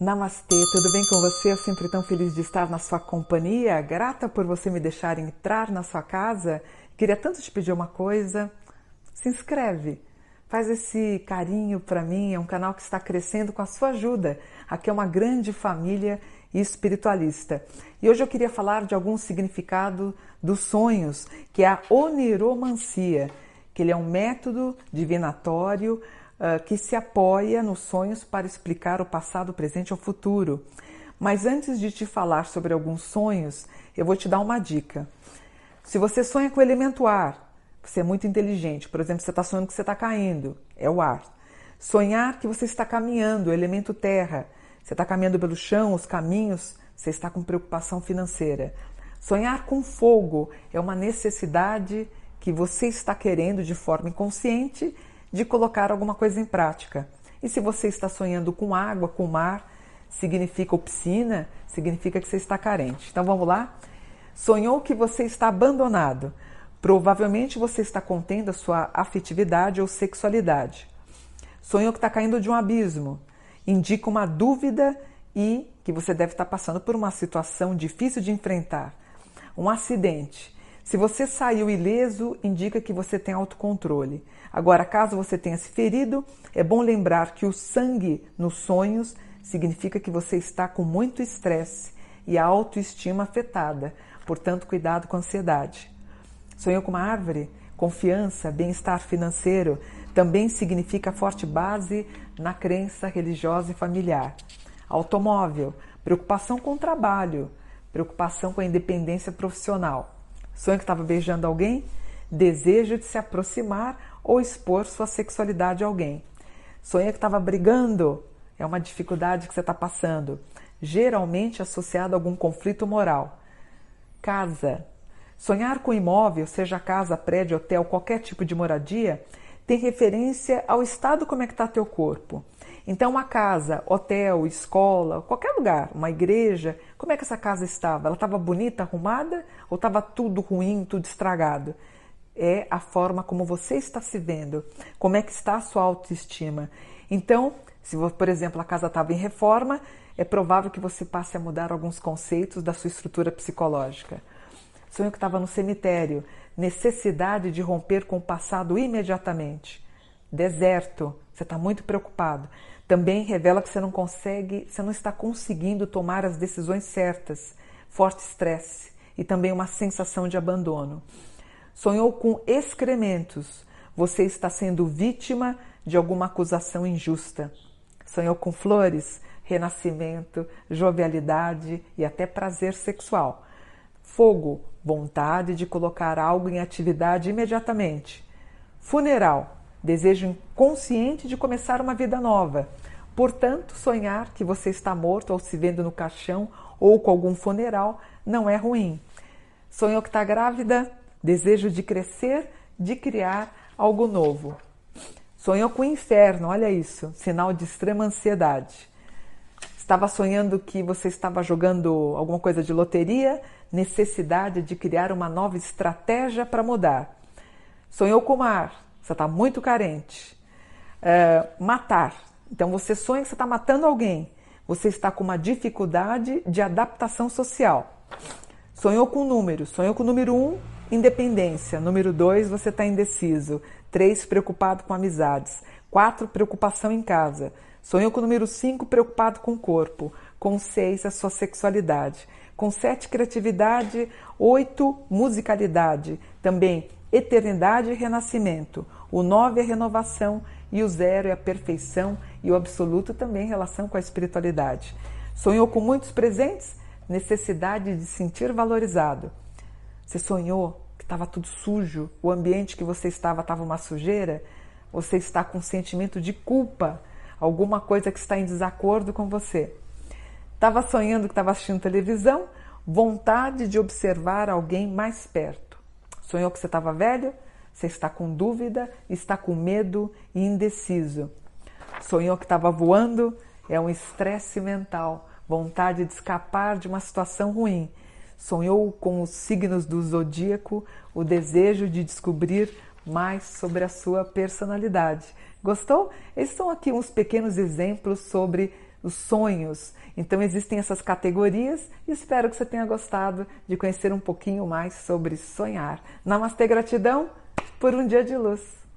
Namastê, tudo bem com você? Eu sempre tão feliz de estar na sua companhia, grata por você me deixar entrar na sua casa. Queria tanto te pedir uma coisa: se inscreve, faz esse carinho para mim. É um canal que está crescendo com a sua ajuda. Aqui é uma grande família espiritualista. E hoje eu queria falar de algum significado dos sonhos, que é a oniromancia, que ele é um método divinatório uh, que se apoia nos sonhos para explicar o passado, o presente ou o futuro. Mas antes de te falar sobre alguns sonhos, eu vou te dar uma dica. Se você sonha com o elemento ar, você é muito inteligente. Por exemplo, você está sonhando que você está caindo, é o ar. Sonhar que você está caminhando, o elemento terra. Você está caminhando pelo chão, os caminhos, você está com preocupação financeira. Sonhar com fogo é uma necessidade que você está querendo de forma inconsciente de colocar alguma coisa em prática. E se você está sonhando com água, com mar, significa ou piscina, significa que você está carente. Então vamos lá? Sonhou que você está abandonado. Provavelmente você está contendo a sua afetividade ou sexualidade. Sonhou que está caindo de um abismo. Indica uma dúvida e que você deve estar passando por uma situação difícil de enfrentar. Um acidente. Se você saiu ileso, indica que você tem autocontrole. Agora, caso você tenha se ferido, é bom lembrar que o sangue nos sonhos significa que você está com muito estresse e a autoestima afetada. Portanto, cuidado com a ansiedade. Sonhou com uma árvore? Confiança, bem-estar financeiro também significa forte base na crença religiosa e familiar. Automóvel, preocupação com o trabalho, preocupação com a independência profissional. Sonho que estava beijando alguém? Desejo de se aproximar ou expor sua sexualidade a alguém. Sonha que estava brigando? É uma dificuldade que você está passando, geralmente associado a algum conflito moral. Casa. Sonhar com imóvel, seja casa, prédio, hotel, qualquer tipo de moradia, tem referência ao estado como é que está teu corpo. Então, uma casa, hotel, escola, qualquer lugar, uma igreja, como é que essa casa estava? Ela estava bonita, arrumada ou estava tudo ruim, tudo estragado? É a forma como você está se vendo, como é que está a sua autoestima. Então, se, por exemplo, a casa estava em reforma, é provável que você passe a mudar alguns conceitos da sua estrutura psicológica. Sonho que estava no cemitério, necessidade de romper com o passado imediatamente. Deserto, você está muito preocupado também revela que você não consegue, você não está conseguindo tomar as decisões certas, forte estresse e também uma sensação de abandono. Sonhou com excrementos, você está sendo vítima de alguma acusação injusta. Sonhou com flores, renascimento, jovialidade e até prazer sexual. Fogo, vontade de colocar algo em atividade imediatamente. Funeral, desejo inconsciente de começar uma vida nova. Portanto, sonhar que você está morto ou se vendo no caixão ou com algum funeral não é ruim. Sonhou que está grávida, desejo de crescer, de criar algo novo. Sonhou com o inferno, olha isso, sinal de extrema ansiedade. Estava sonhando que você estava jogando alguma coisa de loteria, necessidade de criar uma nova estratégia para mudar. Sonhou com o mar, você está muito carente. É, matar. Então você sonha que você está matando alguém. Você está com uma dificuldade de adaptação social. Sonhou com números. Sonhou com o número 1, um, independência. Número 2, você está indeciso. 3, preocupado com amizades. 4, preocupação em casa. Sonhou com o número 5, preocupado com o corpo. Com 6, a sua sexualidade. Com 7, criatividade. 8, musicalidade. Também eternidade e renascimento. O 9 é renovação e o zero é a perfeição e o absoluto também em relação com a espiritualidade. Sonhou com muitos presentes? Necessidade de sentir valorizado. Você sonhou que estava tudo sujo, o ambiente que você estava estava uma sujeira? Você está com um sentimento de culpa, alguma coisa que está em desacordo com você. Estava sonhando que estava assistindo televisão, vontade de observar alguém mais perto. Sonhou que você estava velho? Você está com dúvida, está com medo e indeciso. Sonhou que estava voando? É um estresse mental, vontade de escapar de uma situação ruim. Sonhou com os signos do zodíaco, o desejo de descobrir mais sobre a sua personalidade. Gostou? Esses são aqui uns pequenos exemplos sobre os sonhos. Então existem essas categorias e espero que você tenha gostado de conhecer um pouquinho mais sobre sonhar. Namastê, gratidão por um dia de luz.